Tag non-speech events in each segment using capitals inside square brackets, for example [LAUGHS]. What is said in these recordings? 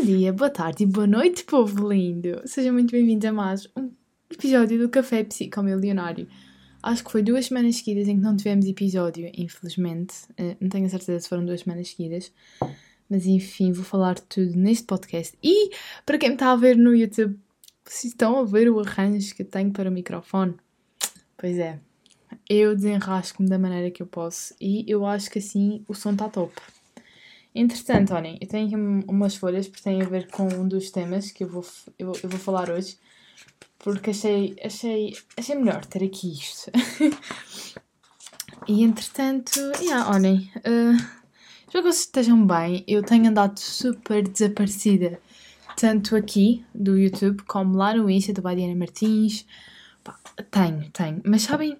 Bom dia, boa tarde e boa noite, povo lindo! Sejam muito bem-vindos a mais um episódio do Café Psicomilionário. Acho que foi duas semanas seguidas em que não tivemos episódio, infelizmente. Uh, não tenho a certeza se foram duas semanas seguidas. Mas enfim, vou falar tudo neste podcast. E para quem me está a ver no YouTube, vocês estão a ver o arranjo que tenho para o microfone? Pois é, eu desenrasco-me da maneira que eu posso e eu acho que assim o som está top. Entretanto, olhem, eu tenho aqui umas folhas porque têm a ver com um dos temas que eu vou, eu, eu vou falar hoje, porque achei, achei, achei melhor ter aqui isto. [LAUGHS] e entretanto, yeah, olhem, uh, espero que vocês estejam bem. Eu tenho andado super desaparecida, tanto aqui do YouTube como lá no Insta do Badiana Martins. Pá, tenho, tenho, mas sabem,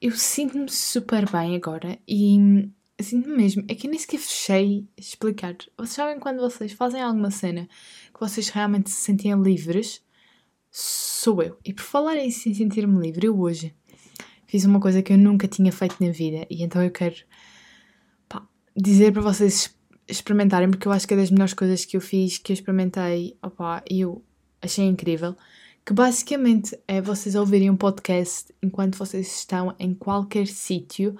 eu sinto-me super bem agora e Sinto-me mesmo. É que eu nem sequer fechei explicar. Vocês sabem quando vocês fazem alguma cena que vocês realmente se sentem livres? Sou eu. E por falar em se sentir-me livre, eu hoje fiz uma coisa que eu nunca tinha feito na vida e então eu quero pá, dizer para vocês experimentarem porque eu acho que é das melhores coisas que eu fiz, que eu experimentei e eu achei incrível. Que basicamente é vocês ouvirem um podcast enquanto vocês estão em qualquer sítio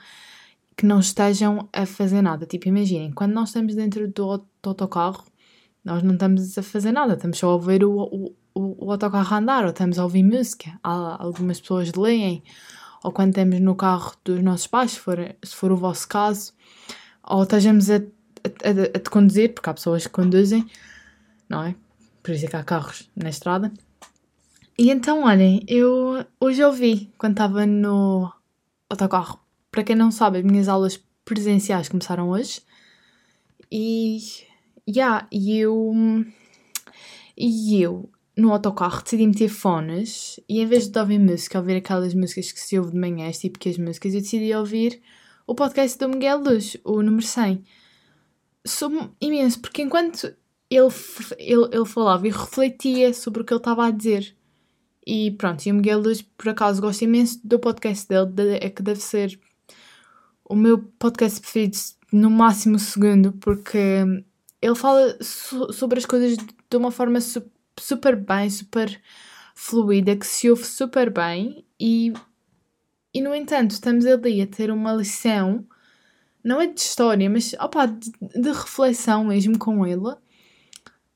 que não estejam a fazer nada. Tipo, imaginem, quando nós estamos dentro do, do autocarro, nós não estamos a fazer nada, estamos só a ouvir o, o, o, o autocarro andar, ou estamos a ouvir música. Há, algumas pessoas leem, ou quando estamos no carro dos nossos pais, se for, se for o vosso caso, ou estejamos a, a, a, a conduzir, porque há pessoas que conduzem, não é? Por isso é que há carros na estrada. E então, olhem, eu hoje ouvi, quando estava no autocarro para quem não sabe, as minhas aulas presenciais começaram hoje e yeah, e eu e eu no autocarro decidi meter fones e em vez de ouvir música, ouvir aquelas músicas que se ouve de manhã, as típicas músicas, eu decidi ouvir o podcast do Miguel Luz, o número 100. Sou imenso, porque enquanto ele, ele, ele falava e refletia sobre o que ele estava a dizer. E pronto, e o Miguel Luz, por acaso, gosto imenso do podcast dele, é que deve ser o meu podcast preferido no máximo segundo, porque ele fala so sobre as coisas de uma forma su super bem, super fluida, que se ouve super bem e, e no entanto estamos ali a ter uma lição, não é de história, mas opa, de, de reflexão mesmo com ele,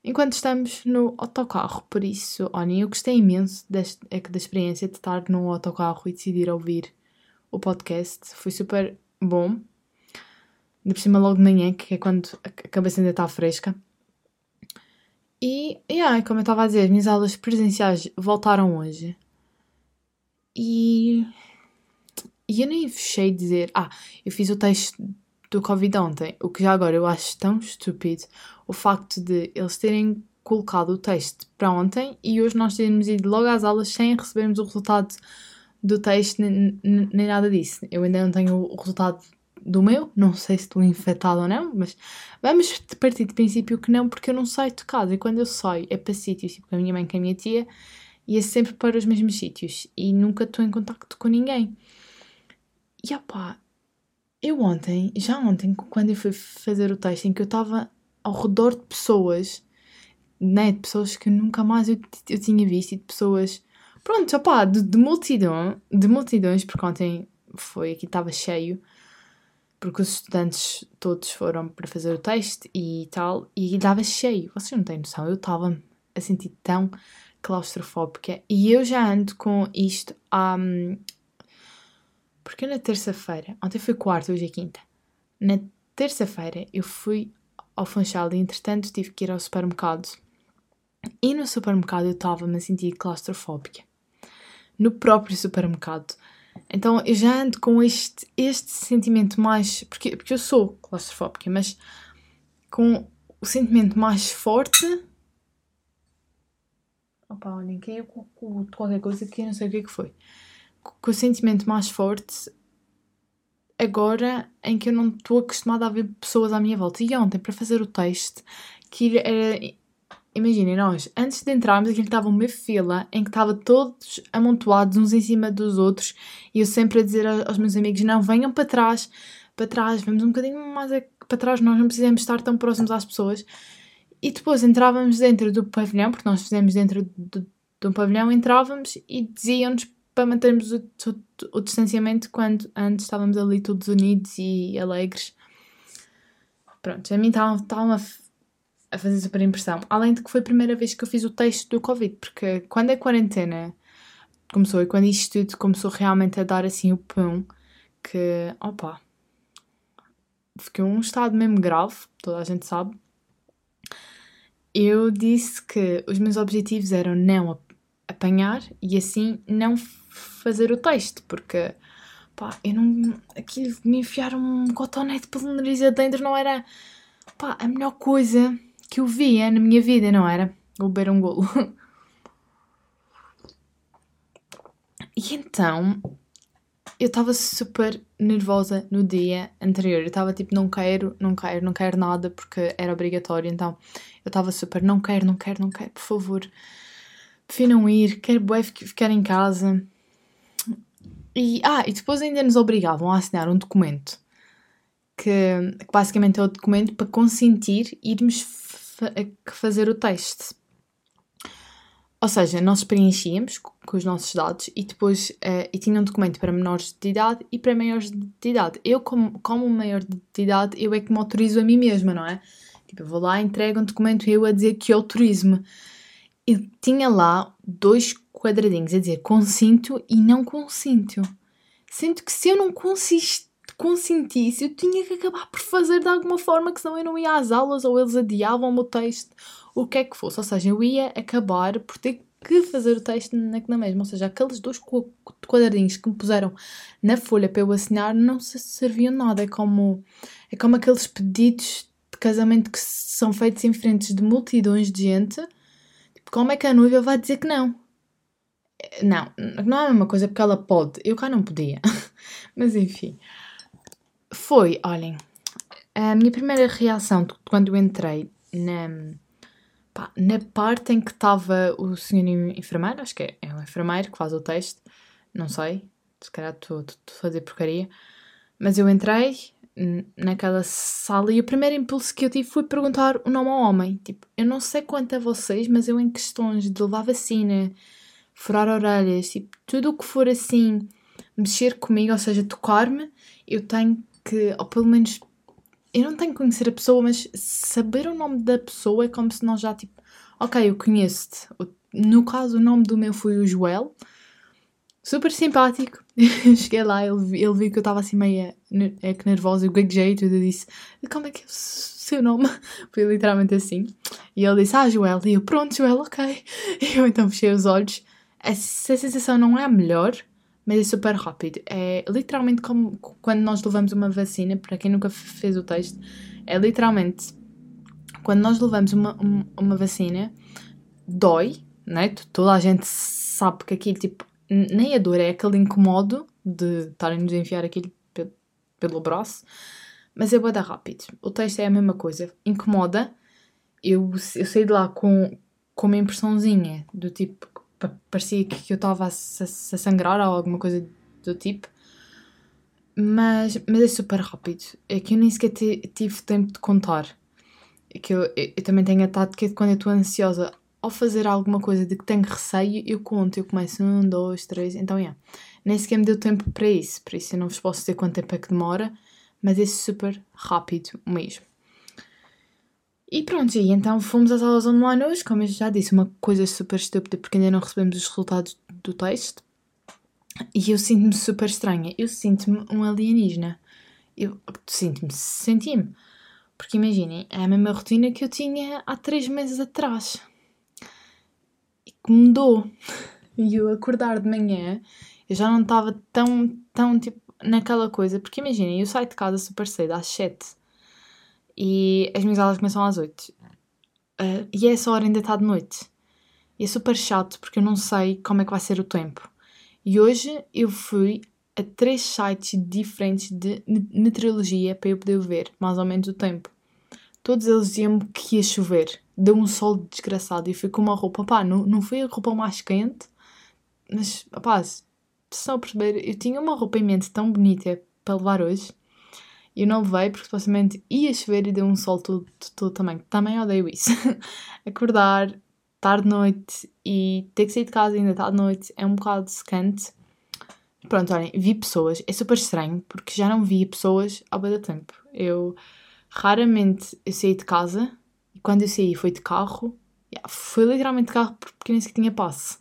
enquanto estamos no autocarro. Por isso, olhem, eu gostei imenso deste, é da experiência de estar no autocarro e decidir ouvir o podcast. Foi super bom. Ainda por cima logo de manhã, que é quando a cabeça ainda está fresca. E, yeah, como eu estava a dizer, as minhas aulas presenciais voltaram hoje. E, e eu nem fechei de dizer. Ah, eu fiz o texto do Covid ontem, o que já agora eu acho tão estúpido. O facto de eles terem colocado o texto para ontem e hoje nós termos ido logo às aulas sem recebermos o resultado do texto nem, nem nada disso. Eu ainda não tenho o resultado do meu, não sei se estou infectada ou não, mas vamos partir de princípio que não, porque eu não saio de casa e quando eu saio é para sítios, tipo a minha mãe, com a minha tia, e é sempre para os mesmos sítios e nunca estou em contacto com ninguém. E opá, eu ontem, já ontem, quando eu fui fazer o texto, em que eu estava ao redor de pessoas, né, de pessoas que nunca mais eu, eu tinha visto e de pessoas Pronto, opá, de, de multidão, de multidões, porque ontem foi aqui, estava cheio, porque os estudantes todos foram para fazer o teste e tal, e estava cheio. Vocês não têm noção, eu estava a sentir tão claustrofóbica. E eu já ando com isto há. Um, porque na terça-feira, ontem foi quarta, hoje é quinta. Na terça-feira eu fui ao Funchal e entretanto tive que ir ao supermercado. E no supermercado eu estava-me a sentir claustrofóbica no próprio supermercado. Então eu já ando com este, este sentimento mais. Porque, porque eu sou claustrofóbica, mas com o sentimento mais forte. Opa, olhem, caiu com, com qualquer coisa que eu não sei o que, é que foi. Com o sentimento mais forte agora em que eu não estou acostumada a ver pessoas à minha volta. E ontem, para fazer o teste, que era Imaginem, nós, antes de entrarmos, aquilo estava uma fila em que estava todos amontoados uns em cima dos outros e eu sempre a dizer aos meus amigos: não, venham para trás, para trás, vamos um bocadinho mais para trás, nós não precisamos estar tão próximos às pessoas. E depois entrávamos dentro do pavilhão, porque nós fizemos dentro do, de um pavilhão, entrávamos e diziam-nos para mantermos o, o, o, distanciamento quando antes estávamos ali todos unidos e alegres. Pronto, a mim estava a, a fazer super impressão. Além de que foi a primeira vez que eu fiz o teste do Covid, porque quando a quarentena começou e quando isto tudo começou realmente a dar assim o pão, que, opa, fiquei um estado mesmo grave, toda a gente sabe. Eu disse que os meus objetivos eram não apanhar e assim não fazer o teste, porque pá, eu não. Aquilo me enfiar um cotonete pelo nariz adentro não era pá, a melhor coisa que eu via na minha vida, não era? Vou beber um golo. E então eu estava super nervosa no dia anterior. Eu estava tipo, não quero, não quero, não quero nada porque era obrigatório. Então eu estava super, não quero, não quero, não quero, por favor. Prefiro não ir, quero ficar em casa. E, ah, e depois ainda nos obrigavam a assinar um documento que, que basicamente é o documento para consentir irmos fa fazer o teste. Ou seja, nós preenchíamos com os nossos dados e depois uh, e tinha um documento para menores de idade e para maiores de idade. Eu, como, como maior de idade, eu é que me autorizo a mim mesma, não é? Tipo, eu vou lá, entrego um documento eu a dizer que autorizo-me. Eu tinha lá dois quadradinhos a dizer consinto e não consinto. Sinto que se eu não consist, consentisse, eu tinha que acabar por fazer de alguma forma, que senão eu não ia às aulas ou eles adiavam o meu texto, o que é que fosse. Ou seja, eu ia acabar por ter que fazer o texto na, na mesma. Ou seja, aqueles dois quadradinhos que me puseram na folha para eu assinar não se serviam nada. É como, é como aqueles pedidos de casamento que são feitos em frente de multidões de gente como é que a noiva vai dizer que não? Não, não é a mesma coisa porque ela pode. Eu cá não podia. [LAUGHS] Mas enfim. Foi, olhem, a minha primeira reação quando eu entrei na, pá, na parte em que estava o senhor enfermeiro, acho que é, é o enfermeiro que faz o teste, não sei, se calhar estou a fazer porcaria, mas eu entrei, naquela sala e o primeiro impulso que eu tive foi perguntar o nome ao homem. Tipo, eu não sei quanto a vocês, mas eu em questões de levar vacina, furar orelhas, tipo, tudo o que for assim, mexer comigo, ou seja, tocar-me, eu tenho que, ou pelo menos, eu não tenho que conhecer a pessoa, mas saber o nome da pessoa é como se nós já, tipo, ok, eu conheço-te. No caso, o nome do meu foi o Joel, super simpático. [LAUGHS] Cheguei lá, ele, ele viu que eu estava assim meio é que nervosa, eu gaguejei e tudo, eu disse, como é que é o seu nome? [LAUGHS] Foi literalmente assim. E ele disse, ah, Joel. E eu, pronto, Joel, ok. [LAUGHS] E eu então fechei os olhos. Essa sensação não é a melhor, mas é super rápido. É literalmente como quando nós levamos uma vacina, para quem nunca fez o teste, é literalmente quando nós levamos uma, uma, uma vacina, dói, né? Toda a gente sabe que aquilo, tipo, nem a dor, é aquele incomodo de estarem-nos a enfiar aquilo pelo braço, mas é boa rápido. O texto é a mesma coisa, incomoda. Eu, eu saí de lá com, com uma impressãozinha do tipo, parecia que eu estava a, a, sangrar ou alguma coisa do tipo, mas, mas é super rápido. É que eu nem sequer tive tempo de contar. É que eu, eu, eu também tenho a tática de quando eu estou ansiosa ao fazer alguma coisa de que tenho receio, eu conto, eu começo um, dois, três, então é. Yeah. Nem sequer me deu tempo para isso, por isso eu não vos posso dizer quanto tempo é que demora, mas é super rápido mesmo. E pronto, e então fomos às aulas online hoje, como eu já disse, uma coisa super estúpida porque ainda não recebemos os resultados do teste. E eu sinto-me super estranha, eu sinto-me um alienígena. Eu sinto-me, senti-me. Porque imaginem, é a mesma rotina que eu tinha há três meses atrás que mudou. [LAUGHS] E eu acordar de manhã, eu já não estava tão, tão tipo naquela coisa. Porque imaginem, eu saio de casa super cedo, às 7 e as minhas aulas começam às 8. Uh, ah, e essa hora ainda está de noite. E é super chato porque eu não sei como é que vai ser o tempo. E hoje eu fui a três sites diferentes de meteorologia para eu poder ver mais ou menos o tempo. Todos eles diziam-me que ia chover deu um sol desgraçado e fui com uma roupa, pá, não, não foi a roupa mais quente, mas, pá, se não perceber, eu tinha uma roupa em mente tão bonita para levar hoje E não levei porque supostamente ia chover e deu um sol todo, todo também. Também odeio isso. [LAUGHS] Acordar, tarde de noite e ter que sair de casa ainda tarde de noite é um bocado secante. Pronto, olhem, vi pessoas. É super estranho porque já não via pessoas há muito tempo. Eu raramente eu saí de casa e quando eu saí foi de carro. Yeah, foi literalmente de carro porque nem sequer tinha passe.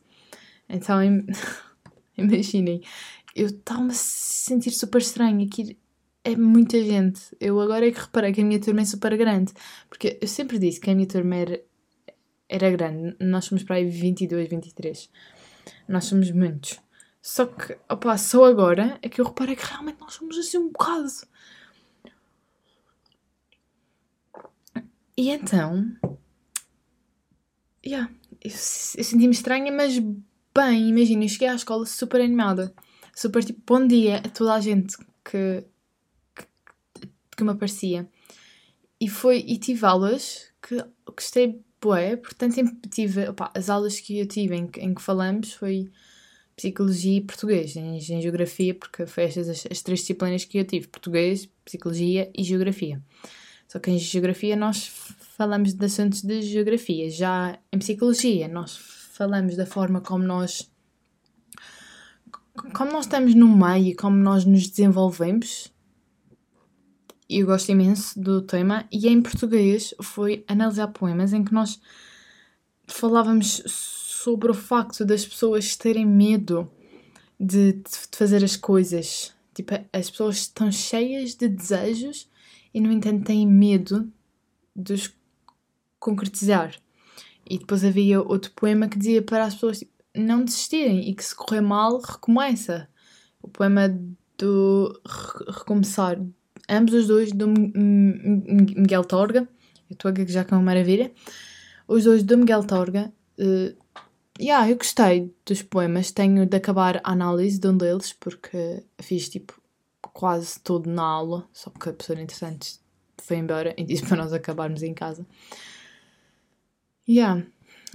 Então [LAUGHS] imaginem, eu estava-me a sentir super estranho. Aqui é muita gente. Eu agora é que reparei que a minha turma é super grande. Porque eu sempre disse que a minha turma era, era grande. Nós somos para aí 22, 23. Nós somos muitos. Só que, opa, só agora é que eu reparei que realmente nós somos assim um bocado. E então. Yeah, eu, eu senti-me estranha, mas bem, imagina, eu cheguei à escola super animada. Super tipo, bom dia a toda a gente que, que, que me aparecia. E foi, e tive aulas que gostei bué, portanto tive, opa, as aulas que eu tive em, em que falamos foi Psicologia e Português, em, em Geografia, porque foi estas as, as, três disciplinas que eu tive, Português, Psicologia e Geografia. Só que em Geografia nós falamos de assuntos de Geografia, já em Psicologia nós falamos da forma como nós como nós estamos no meio e como nós nos desenvolvemos, eu gosto imenso do tema, e em português foi analisar poemas em que nós falávamos sobre o facto das pessoas terem medo de, de fazer as coisas. Tipo, as pessoas estão cheias de desejos e, no entanto, têm medo de os concretizar. E depois havia outro poema que dizia para as pessoas tipo, não desistirem e que se correr mal, recomeça. O poema do Recomeçar. Ambos os dois do Miguel Torga. Eu estou a já com uma maravilha. Os dois do Miguel Torga. Uh, yeah, eu gostei dos poemas. Tenho de acabar a análise de um deles porque fiz tipo quase todo na aula. Só que a pessoa interessante foi embora e disse [LAUGHS] para nós acabarmos em casa. Yeah,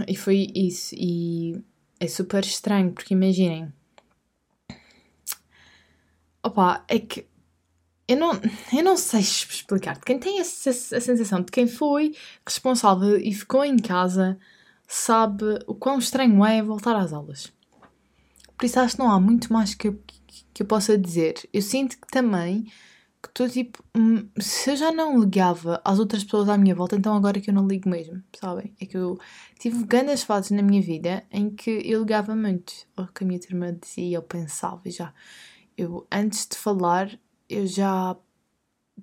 e foi isso. E é super estranho, porque imaginem. Opa, é que eu não, eu não sei explicar. Quem tem essa, a sensação de quem foi responsável e ficou em casa sabe o quão estranho é voltar às aulas. Por isso acho que não há muito mais que eu, que eu possa dizer. Eu sinto que também que estou tipo, hum, se eu já não ligava às outras pessoas à minha volta, então agora é que eu não ligo mesmo, sabem? É que eu tive grandes fases na minha vida em que eu ligava muito ao que a minha turma dizia, eu pensava já. Eu, antes de falar, eu já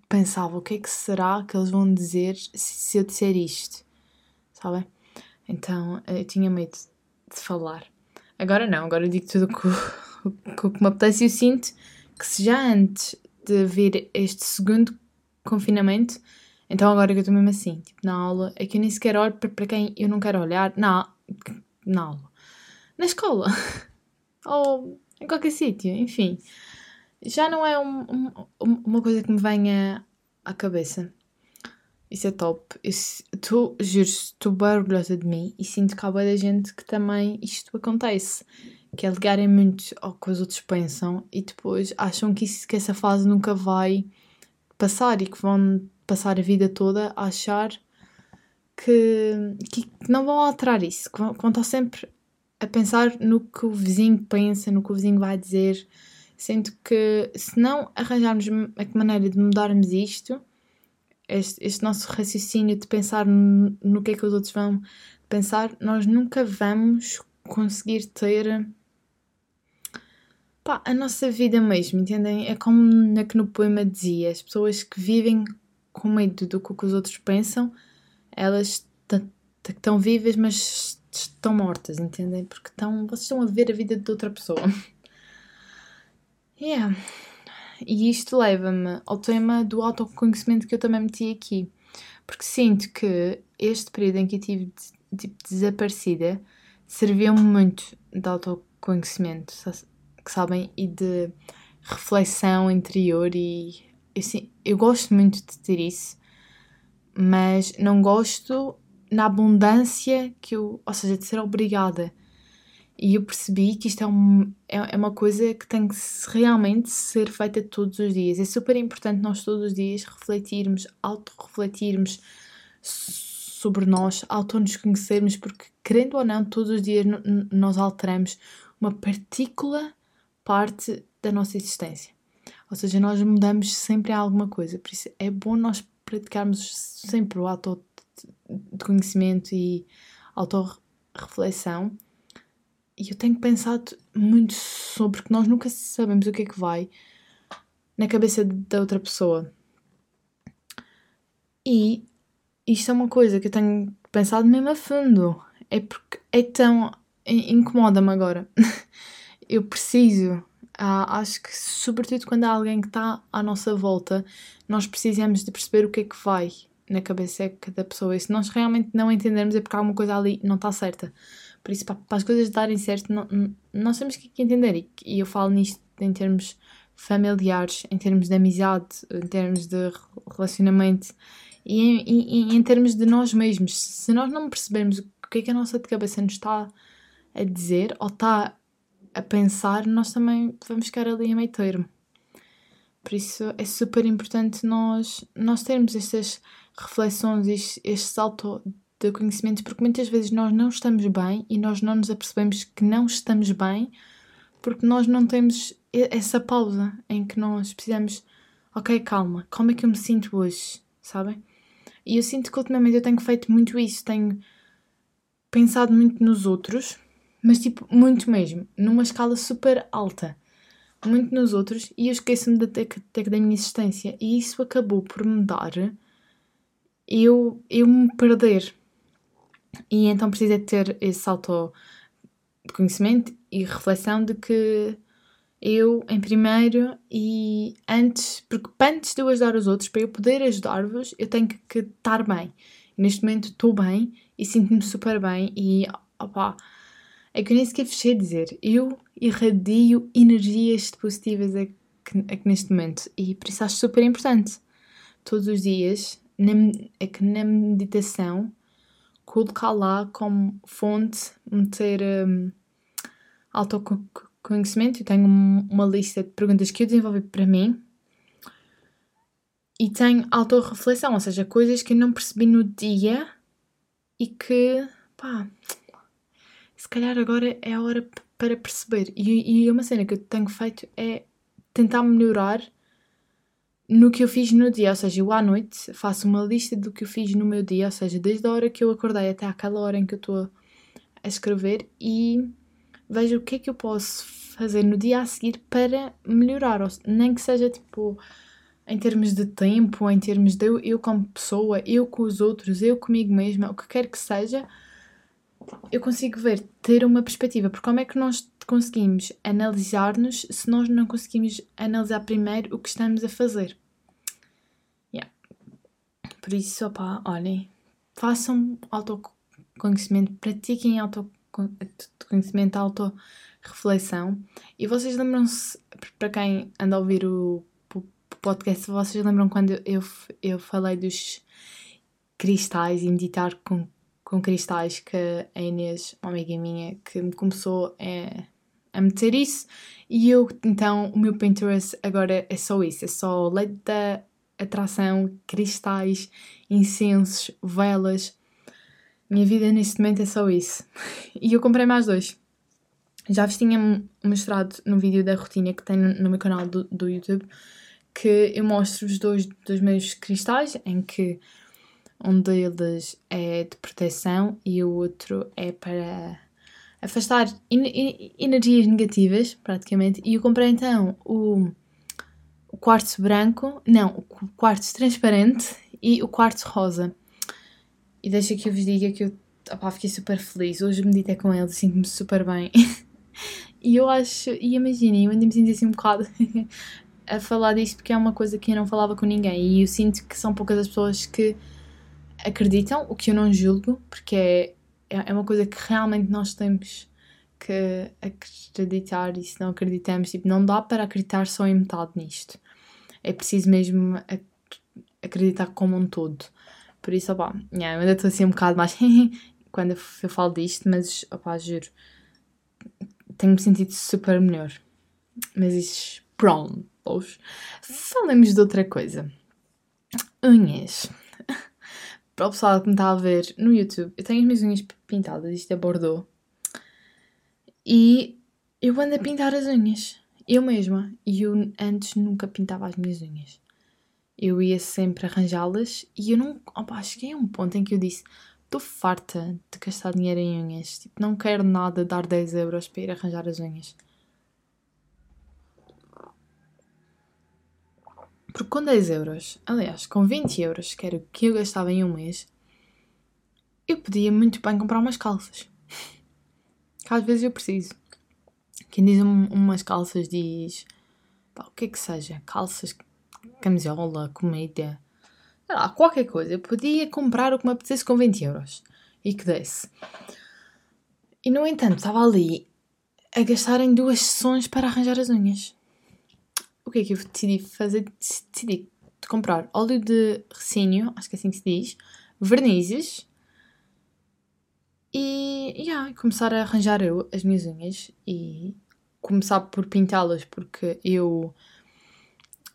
pensava o que é que será que eles vão dizer se eu disser isto, sabem? Então eu tinha medo de falar. Agora não, agora eu digo tudo o que [LAUGHS] me apetece e eu sinto que se já antes de vir este segundo confinamento, então agora que eu estou mesmo assim, tipo, na aula, é que eu nem sequer olho para quem eu não quero olhar na, na aula, na escola, [LAUGHS] ou em qualquer sítio, enfim. Já não é um, um, uma coisa que me venha à cabeça. Isso é top. Estou, juro, estou bem orgulhosa de mim e sinto que há boa gente que também isto acontece que é ligarem muito ao que os outros pensam e depois acham que, isso, que essa fase nunca vai passar e que vão passar a vida toda a achar que, que não vão alterar isso, que vão, que vão estar sempre a pensar no que o vizinho pensa, no que o vizinho vai dizer, sendo que se não arranjarmos a maneira de mudarmos isto, este, este nosso raciocínio de pensar no, no que é que os outros vão pensar, nós nunca vamos conseguir ter pá, a nossa vida mesmo, entendem? É como é que no poema dizia, as pessoas que vivem com medo do que os outros pensam, elas estão vivas, mas estão mortas, entendem? Porque estão, vocês estão a ver a vida de outra pessoa. [LAUGHS] yeah. E isto leva-me ao tema do autoconhecimento que eu também meti aqui. Porque sinto que este período em que eu tive tipo, desaparecida serviu-me muito de autoconhecimento que sabem, e de reflexão interior e assim, eu gosto muito de ter isso, mas não gosto na abundância que eu, ou seja, de ser obrigada. E eu percebi que isto é, um, é, é uma coisa que tem que realmente ser feita todos os dias. É super importante nós todos os dias refletirmos, auto-refletirmos sobre nós, auto-nos conhecermos, porque querendo ou não, todos os dias nós alteramos uma partícula parte da nossa existência. Ou seja, nós mudamos sempre alguma coisa. Por isso é bom nós praticarmos sempre o auto-conhecimento e auto-reflexão e eu tenho pensado muito sobre que nós nunca sabemos o que é que vai na cabeça da outra pessoa. E isto é uma coisa que eu tenho pensado mesmo a fundo. É porque é tão. incomoda-me agora. [LAUGHS] eu preciso. Ah, acho que, sobretudo quando há alguém que está à nossa volta, nós precisamos de perceber o que é que vai na cabeça da pessoa. E se nós realmente não entendermos, é porque alguma coisa ali não está certa. Por isso, para, as coisas darem certo, não, nós temos que entender. E, e eu falo nisto em termos familiares, em termos de amizade, em termos de relacionamento e em, em, em termos de nós mesmos. Se nós não percebermos o que é que a nossa cabeça nos está a dizer ou está a pensar, nós também vamos ficar ali a meio termo. Por isso é super importante nós, nós termos estas reflexões, estes, estes de conhecimentos, porque muitas vezes nós não estamos bem e nós não nos apercebemos que não estamos bem porque nós não temos essa pausa em que nós precisamos, ok, calma, como é que eu me sinto hoje, sabem? E eu sinto que ultimamente eu tenho feito muito isso, tenho pensado muito nos outros, mas tipo, muito mesmo, numa escala super alta, muito nos outros, e eu esqueço-me até da minha existência, e isso acabou por me dar eu, eu me perder e então precisa ter esse autoconhecimento e reflexão de que eu, em primeiro, e antes, porque antes de eu ajudar os outros, para eu poder ajudar-vos, eu tenho que, estar bem. Neste momento estou bem e sinto-me super bem e opá, é que eu nem sequer fechei dizer, eu irradio energias positivas aqui neste momento. E por isso acho super importante. Todos os dias, na, é que na meditação colocar lá como fonte, meter um, autoconhecimento. Eu tenho uma lista de perguntas que eu desenvolvi para mim e tenho autorreflexão, ou seja, coisas que eu não percebi no dia e que, pá, se calhar agora é a hora para perceber. E, e uma cena que eu tenho feito é tentar melhorar no que eu fiz no dia, ou seja, eu à noite faço uma lista do que eu fiz no meu dia, ou seja, desde a hora que eu acordei até aquela hora em que eu estou a escrever e vejo o que é que eu posso fazer no dia a seguir para melhorar, nem que seja tipo em termos de tempo, em termos de eu, eu como pessoa, eu com os outros, eu comigo mesma, o que quer que seja, eu consigo ver, ter uma perspectiva, porque como é que nós conseguimos analisar-nos se nós não conseguimos analisar primeiro o que estamos a fazer? Yeah. Por isso, opá, olhem, façam autoconhecimento, pratiquem autoconhecimento, autoreflexão e vocês lembram-se, para quem anda a ouvir o podcast, vocês lembram quando eu, eu falei dos cristais e meditar com com cristais que a Inês, uma amiga minha, que me começou a, a meter isso. E eu, então, o meu Pinterest agora é só isso: é só lei da atração, cristais, incensos, velas. Minha vida neste momento é só isso. [LAUGHS] E eu comprei mais dois. Já vos tinha mostrado no vídeo da rotina que tem no meu canal do, do YouTube que eu mostro os dois dos meus cristais em que um deles é de proteção e o outro é para afastar energias negativas, praticamente. E eu comprei então o, o quartzo branco, não, o quartzo transparente e o quartzo rosa. E deixa que eu vos diga que eu fiquei super feliz. Hoje meditei com eles sinto-me super bem. [LAUGHS] e eu acho, e imaginem, eu ainda me senti assim um bocado [LAUGHS] a falar disto porque é uma coisa que eu não falava com ninguém. E eu sinto que são poucas as pessoas que acreditam, o que eu não julgo, porque é, é uma coisa que realmente nós temos que acreditar e se não acreditamos, tipo, não dá para acreditar só em metade nisto. É preciso mesmo acreditar como um todo. Por isso, opá, yeah, eu ainda estou assim um bocado mais [LAUGHS] quando eu falo disto, mas opá, juro, tenho-me sentido super melhor. Mas isso, prontos. Falemos de outra coisa. Unhas. Para o pessoal que me está a ver no YouTube, eu tenho as minhas unhas pintadas, isto é Bordeaux. E eu ando a pintar as unhas. Eu mesma. E eu antes nunca pintava as minhas unhas. Eu ia sempre arranjá-las e eu não. Opa, cheguei a um ponto em que eu disse: estou farta de gastar dinheiro em unhas. Tipo, não quero nada dar 10 euros para ir arranjar as unhas. Porque com 10 euros, aliás, com 20 euros, que era o que eu gastava em um mês, eu podia muito bem comprar umas calças. Que às vezes eu preciso. Quem diz um, umas calças diz pá, o que é que seja, calças, camisola, comida, sei lá, qualquer coisa. Eu podia comprar o que me apetecesse com 20 euros e que desse. E no entanto, estava ali a gastar em duas sessões para arranjar as unhas. O que é que eu decidi fazer? Decidi comprar óleo de recínio, acho que é assim que se diz, vernizes e yeah, começar a arranjar eu as minhas unhas e começar por pintá-las porque eu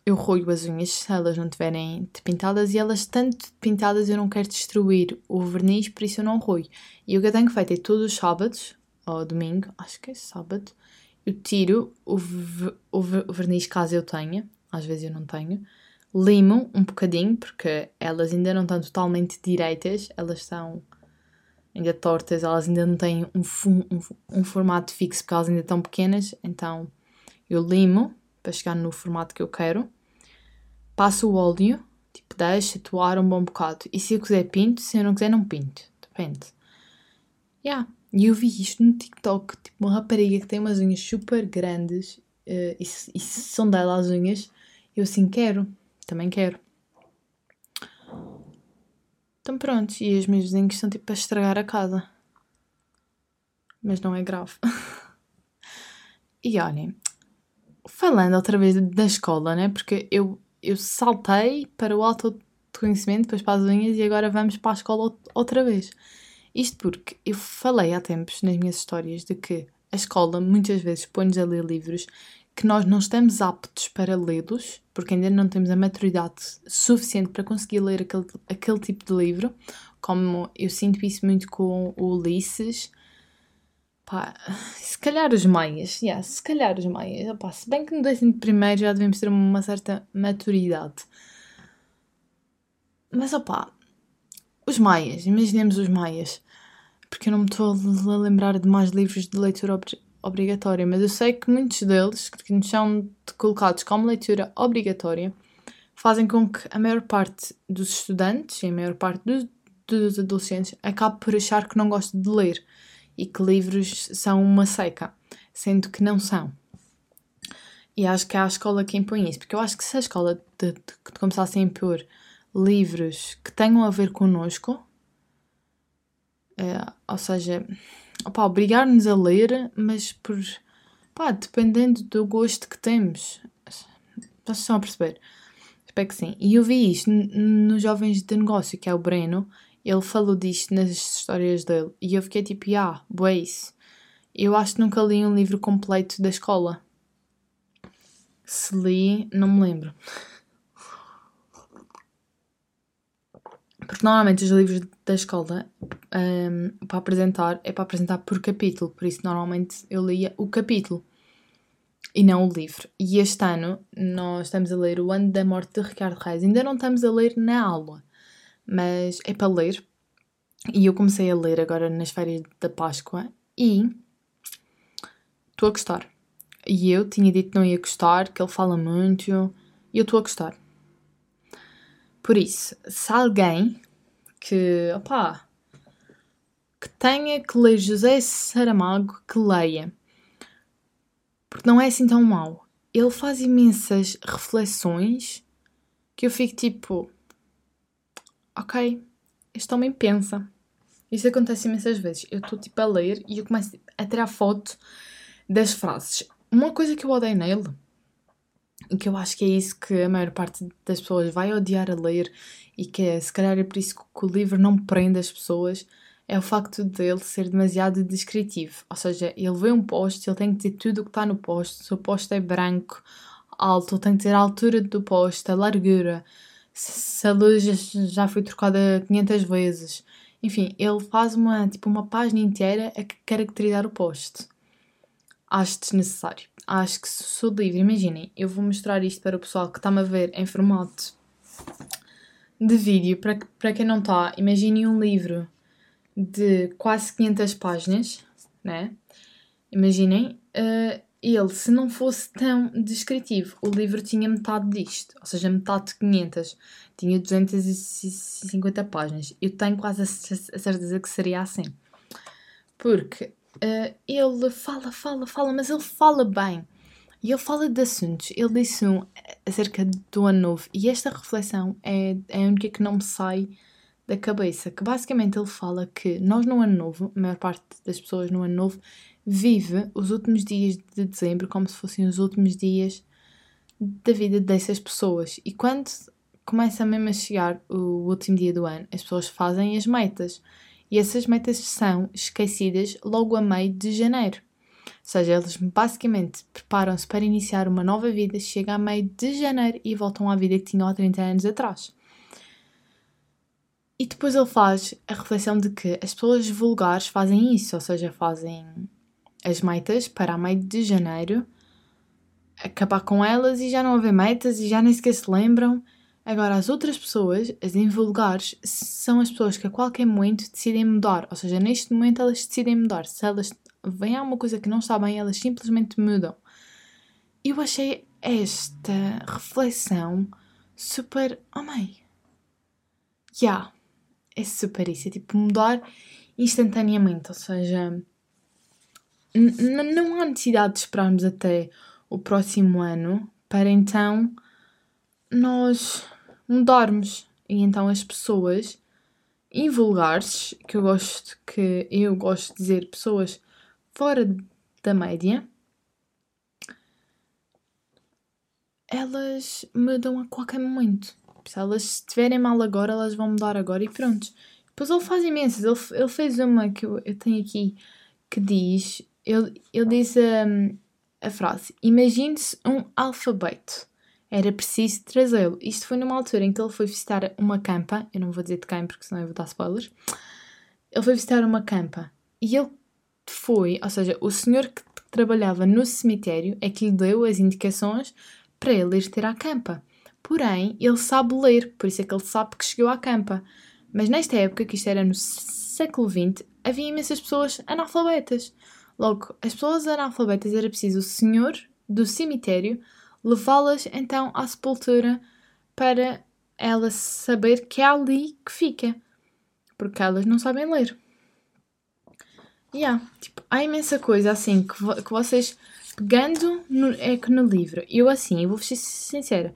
eu roio as unhas se elas não tiverem pintadas e elas tanto pintadas eu não quero destruir o verniz, por isso eu não roio. E o que eu tenho feito é todos os sábados, ou domingo, acho que é sábado, eu tiro o, o, o verniz caso eu tenha, às vezes eu não tenho, limo um bocadinho, porque elas ainda não estão totalmente direitas, elas estão ainda tortas, elas ainda não têm um, um, um formato fixo porque elas ainda estão pequenas, então eu limo para chegar no formato que eu quero, passo o óleo, tipo, deixo atuar um bom bocado. E se eu quiser pinto, se eu não quiser não pinto, depende. Yeah. E eu vi isto no TikTok, tipo, uma rapariga que tem umas unhas super grandes uh, e, e são dela as unhas, eu assim quero, também quero. Então pronto, e os meus vizinhos estão tipo a estragar a casa. Mas não é grave. [LAUGHS] e olhem, falando outra vez da escola, né? Porque eu, eu saltei para o autoconhecimento, depois para as unhas e agora vamos para a escola outra vez. Isto porque eu falei há tempos nas minhas histórias de que a escola muitas vezes põe-nos a ler livros que nós não estamos aptos para lê-los, porque ainda não temos a maturidade suficiente para conseguir ler aquele, aquele tipo de livro, como eu sinto isso muito com o Ulisses. Pá, se calhar os maias, yeah, se calhar os maias, Pá, se bem que no décimo primeiro já devemos ter uma certa maturidade. Mas opá, os maias, imaginemos os maias, porque eu não me estou a lembrar de mais livros de leitura obrigatória, mas eu sei que muitos deles, que nos são colocados como leitura obrigatória, fazem com que a maior parte dos estudantes e a maior parte dos, dos adolescentes acabe por achar que não gosta de ler e que livros são uma seca, sendo que não são. E acho que é a escola que impõe isso, porque eu acho que se a escola de, de, de começasse a impor livros que tenham a ver connosco, é, ou seja, obrigar-nos a ler, mas por, pá, dependendo do gosto que temos. Vocês estão a perceber? Espero que sim. E eu vi isto nos Jovens de Negócio, que é o Breno, ele falou disto nas histórias dele, e eu fiquei tipo, ah, boa isso. Eu acho que nunca li um livro completo da escola. Se li, não me lembro. Porque normalmente os livros da escola um, para apresentar é para apresentar por capítulo, por isso normalmente eu lia o capítulo e não o livro. E este ano nós estamos a ler O Ano da Morte de Ricardo Reis. Ainda não estamos a ler na aula, mas é para ler. E eu comecei a ler agora nas férias da Páscoa e estou a gostar. E eu tinha dito que não ia gostar, que ele fala muito, e eu estou a gostar. Por isso, se alguém que, opá, que tenha que ler José Saramago, que leia. Porque não é assim tão mau. Ele faz imensas reflexões que eu fico tipo, ok, este homem pensa. Isso acontece imensas vezes. Eu estou tipo a ler e eu começo a tirar foto das frases. Uma coisa que eu odeio nele que eu acho que é isso que a maior parte das pessoas vai odiar a ler e que é, se calhar é por isso que o livro não prende as pessoas, é o facto dele ser demasiado descritivo. Ou seja, ele vê um poste, ele tem que dizer tudo o que está no poste. Se o poste é branco, alto, ele tem que dizer a altura do poste, a largura, se a luz já foi trocada 500 vezes. Enfim, ele faz uma, tipo, uma página inteira a caracterizar o poste. Acho desnecessário. Acho que sou livre, imaginem, eu vou mostrar isto para o pessoal que está-me a ver em formato de vídeo. Para, para quem não está, imaginem um livro de quase 500 páginas, né? Imaginem, uh, ele, se não fosse tão descritivo, o livro tinha metade disto, ou seja, metade de 500, tinha 250 páginas. Eu tenho quase a certeza que seria assim. Porque uh, ele fala, fala, fala, mas ele fala bem. E ele fala de assuntos. Ele disse um acerca do ano novo. E esta reflexão é, é a única que não me sai da cabeça. Que basicamente ele fala que nós no ano novo, a maior parte das pessoas no ano novo, vive os últimos dias de dezembro como se fossem os últimos dias da vida dessas pessoas. E quando começa mesmo a chegar o último dia do ano, as pessoas fazem as metas. E essas metas são esquecidas logo a meio de janeiro. Ou seja, eles basicamente preparam-se para iniciar uma nova vida, chega a meio de janeiro e voltam à vida que tinham há 30 anos atrás. E depois ele faz a reflexão de que as pessoas vulgares fazem isso, ou seja, fazem as metas para a meio de janeiro, acabar com elas e já não haver metas e já nem sequer se lembram. Agora, as outras pessoas, as invulgares, são as pessoas que a qualquer momento decidem mudar. Ou seja, neste momento elas decidem mudar. Se elas vêm a uma coisa que não está bem, elas simplesmente mudam. Eu achei esta reflexão super. Oh, mãe! Yeah, é super isso. É tipo mudar instantaneamente. Ou seja, não há necessidade de esperarmos até o próximo ano para então nós mudarmos. E então as pessoas invulgares, que eu gosto que eu gosto de dizer pessoas fora da média, elas mudam a qualquer momento. Se elas estiverem mal agora, elas vão mudar agora e pronto. Depois ele faz imensas. Ele, ele fez uma que eu, eu tenho aqui que diz ele, ele diz a frase: Imagine-se um alfabeto. Era preciso trazê-lo. Isto foi numa altura em que ele foi visitar uma campa. Eu não vou dizer de quem, porque senão eu vou dar spoilers. Ele foi visitar uma campa. E ele foi, ou seja, o senhor que trabalhava no cemitério é que lhe deu as indicações para ele ir ter à campa. Porém, ele sabe ler, por isso é que ele sabe que chegou à campa. Mas nesta época, que isto era no século XX, havia imensas pessoas analfabetas. Logo, as pessoas analfabetas era preciso o senhor do cemitério levá-las então à sepultura para ela saber que é ali que fica, porque elas não sabem ler. Yeah, tipo, há imensa coisa assim que, vo que vocês pegando no, é que no livro, eu assim, eu vou ser sincera,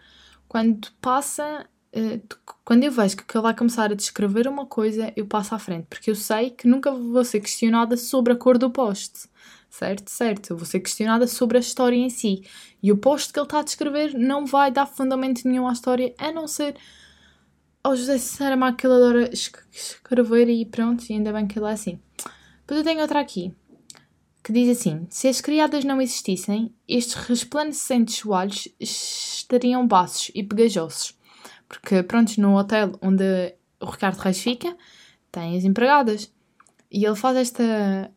quando passa Uh, quando eu vejo que ele vai começar a descrever uma coisa, eu passo à frente, porque eu sei que nunca vou ser questionada sobre a cor do poste certo? Certo, eu vou ser questionada sobre a história em si. E o posto que ele está a descrever não vai dar fundamento nenhum à história, a não ser ao José Saramago que ele adora escrever e pronto, e ainda bem que ele é assim. Depois eu tenho outra aqui, que diz assim, se as criadas não existissem, estes resplandecentes soalhos estariam baços e pegajosos. Porque, pronto, no hotel onde o Ricardo Reis fica, tem as empregadas. E ele faz esta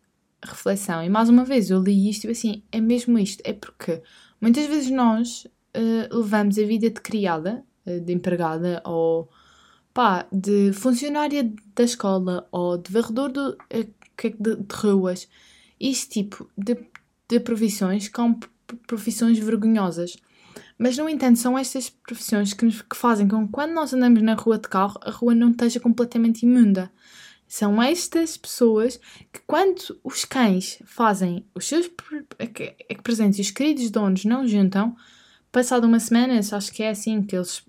reflexão. E mais uma vez eu li isto e assim, é mesmo isto. É porque muitas vezes nós uh, levamos a vida de criada, uh, de empregada ou pá, de funcionária da escola ou de varredor de, uh, de, de ruas, este tipo de, de profissões como profissões vergonhosas. Mas, no entanto, são estas profissões que, nos, que fazem com que quando nós andamos na rua de carro, a rua não esteja completamente imunda. São estas pessoas que, quando os cães fazem os seus presentes e os queridos donos não juntam, passado uma semana, acho que é assim que eles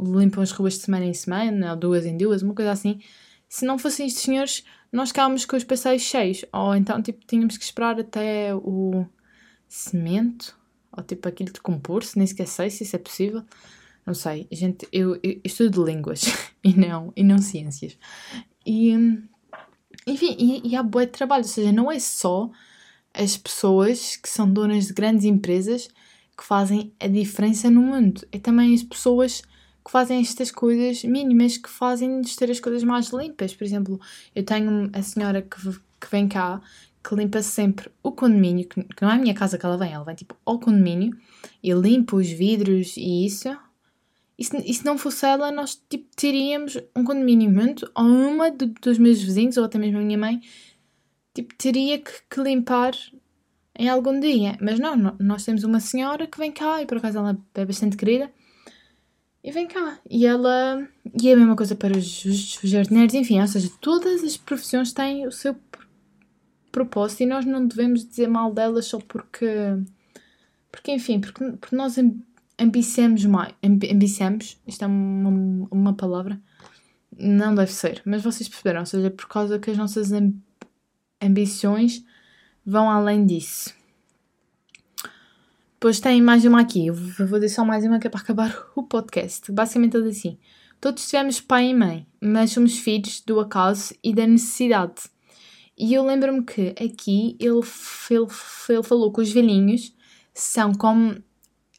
limpam as ruas de semana em semana, ou duas em duas, uma coisa assim. Se não fossem estes senhores, nós ficávamos com os passeios cheios, ou então tipo, tínhamos que esperar até o cimento, ou tipo aquilo de compor-se, nem sequer sei se isso é possível. Não sei, gente, eu, eu estudo línguas [LAUGHS] e não, e não ciências. E, Enfim, e, e há boa de trabalho, ou seja, não é só as pessoas que são donas de grandes empresas que fazem a diferença no mundo, é também as pessoas que fazem estas coisas mínimas que fazem-nos ter as coisas mais limpas. Por exemplo, eu tenho a senhora que, que vem cá que limpa sempre o condomínio, que, não é a minha casa que ela vem, ela vem tipo ao condomínio e limpa os vidros e isso. E se, e se não fosse ela, nós tipo, teríamos um condomínio muito, ou uma do, dos meus vizinhos, ou até mesmo a minha mãe, tipo, teria que, que limpar em algum dia. Mas não, não, nós temos uma senhora que vem cá, e por acaso ela é bastante querida, e vem cá. E ela. E é a mesma coisa para os, os, os jardineiros, enfim, ou seja, todas as profissões têm o seu propósito e nós não devemos dizer mal delas só porque. Porque, enfim, porque, porque nós ambiciamos mais. Ambiciamos, isto é uma, uma palavra. Não deve ser, mas vocês perceberam, ou seja, por causa que as nossas ambições vão além disso. Depois tem mais uma aqui. Eu vou deixar mais uma que é para acabar [LAUGHS] o podcast. Basicamente diz assim: Todos tivemos pai e mãe, mas somos filhos do acaso e da necessidade. E eu lembro-me que aqui ele, ele, ele falou que os velhinhos são como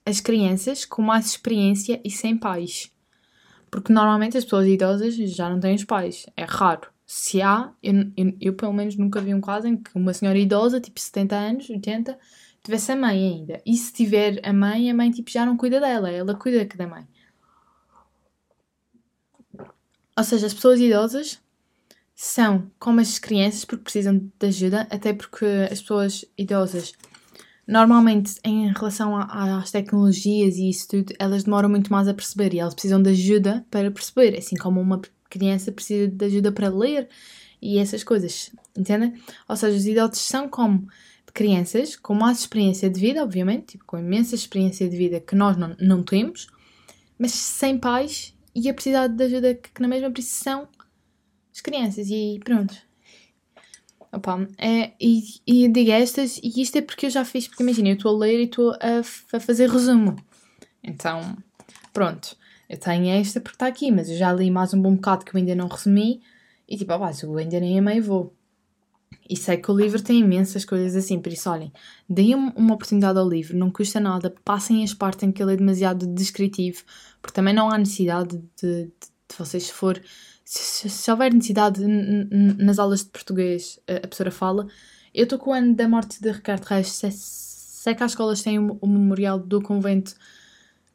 as crianças, com mais experiência e sem pais. Porque normalmente as pessoas idosas já não têm os pais. É raro. Se há, eu, eu, eu pelo menos nunca vi um caso em que uma senhora idosa, tipo 70 anos, 80, tivesse a mãe ainda. E se tiver a mãe, a mãe tipo, já não cuida dela, ela cuida da mãe. Ou seja, as pessoas idosas são como as crianças porque precisam de ajuda, até porque as pessoas idosas normalmente em relação a, às tecnologias e isso tudo, elas demoram muito mais a perceber e elas precisam de ajuda para perceber, assim como uma criança precisa de ajuda para ler e essas coisas, entendem? Ou seja, os idosos são como crianças com mais experiência de vida, obviamente, tipo, com imensa experiência de vida que nós não, não temos, mas sem pais e a precisar de ajuda que, que na mesma precisão as crianças. E pronto. Opa, é, e, e digo estas, e isto é porque eu já fiz, porque imagina, eu estou a ler e estou a, a fazer resumo. Então, pronto, eu tenho esta porque está aqui, mas eu já li mais um bom bocado que eu ainda não resumi, e tipo, ah, eu ainda nem a meio vou. E sei que o livro tem imensas coisas assim, por isso, olhem, deem uma oportunidade ao livro, não custa nada, passem as partes em que ele é demasiado descritivo, porque também não há necessidade de, de, de vocês, se for, se, se houver necessidade nas aulas de português, a, a professora fala. Eu estou com o ano da morte de Ricardo Reis, sei, sei que as escolas têm o, o, memorial do convento,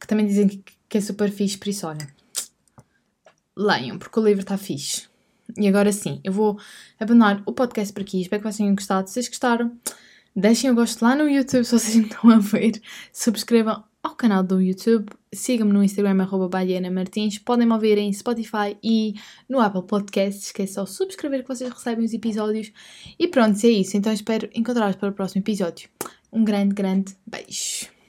que também dizem que, que é super fixe, por isso, olhem, leiam, porque o livro está fixe. E agora sim, eu vou abandonar o podcast por aqui. Espero que vocês tenham gostado. Se vocês gostaram, deixem o gosto lá no YouTube se vocês não estão a ver. Subscrevam ao canal do YouTube. Sigam-me no Instagram, arroba Martins. Podem me ouvir em Spotify e no Apple Podcasts, que é só subscrever que vocês recebem os episódios. E pronto, é isso. Então espero encontrar-vos para o próximo episódio. Um grande, grande beijo.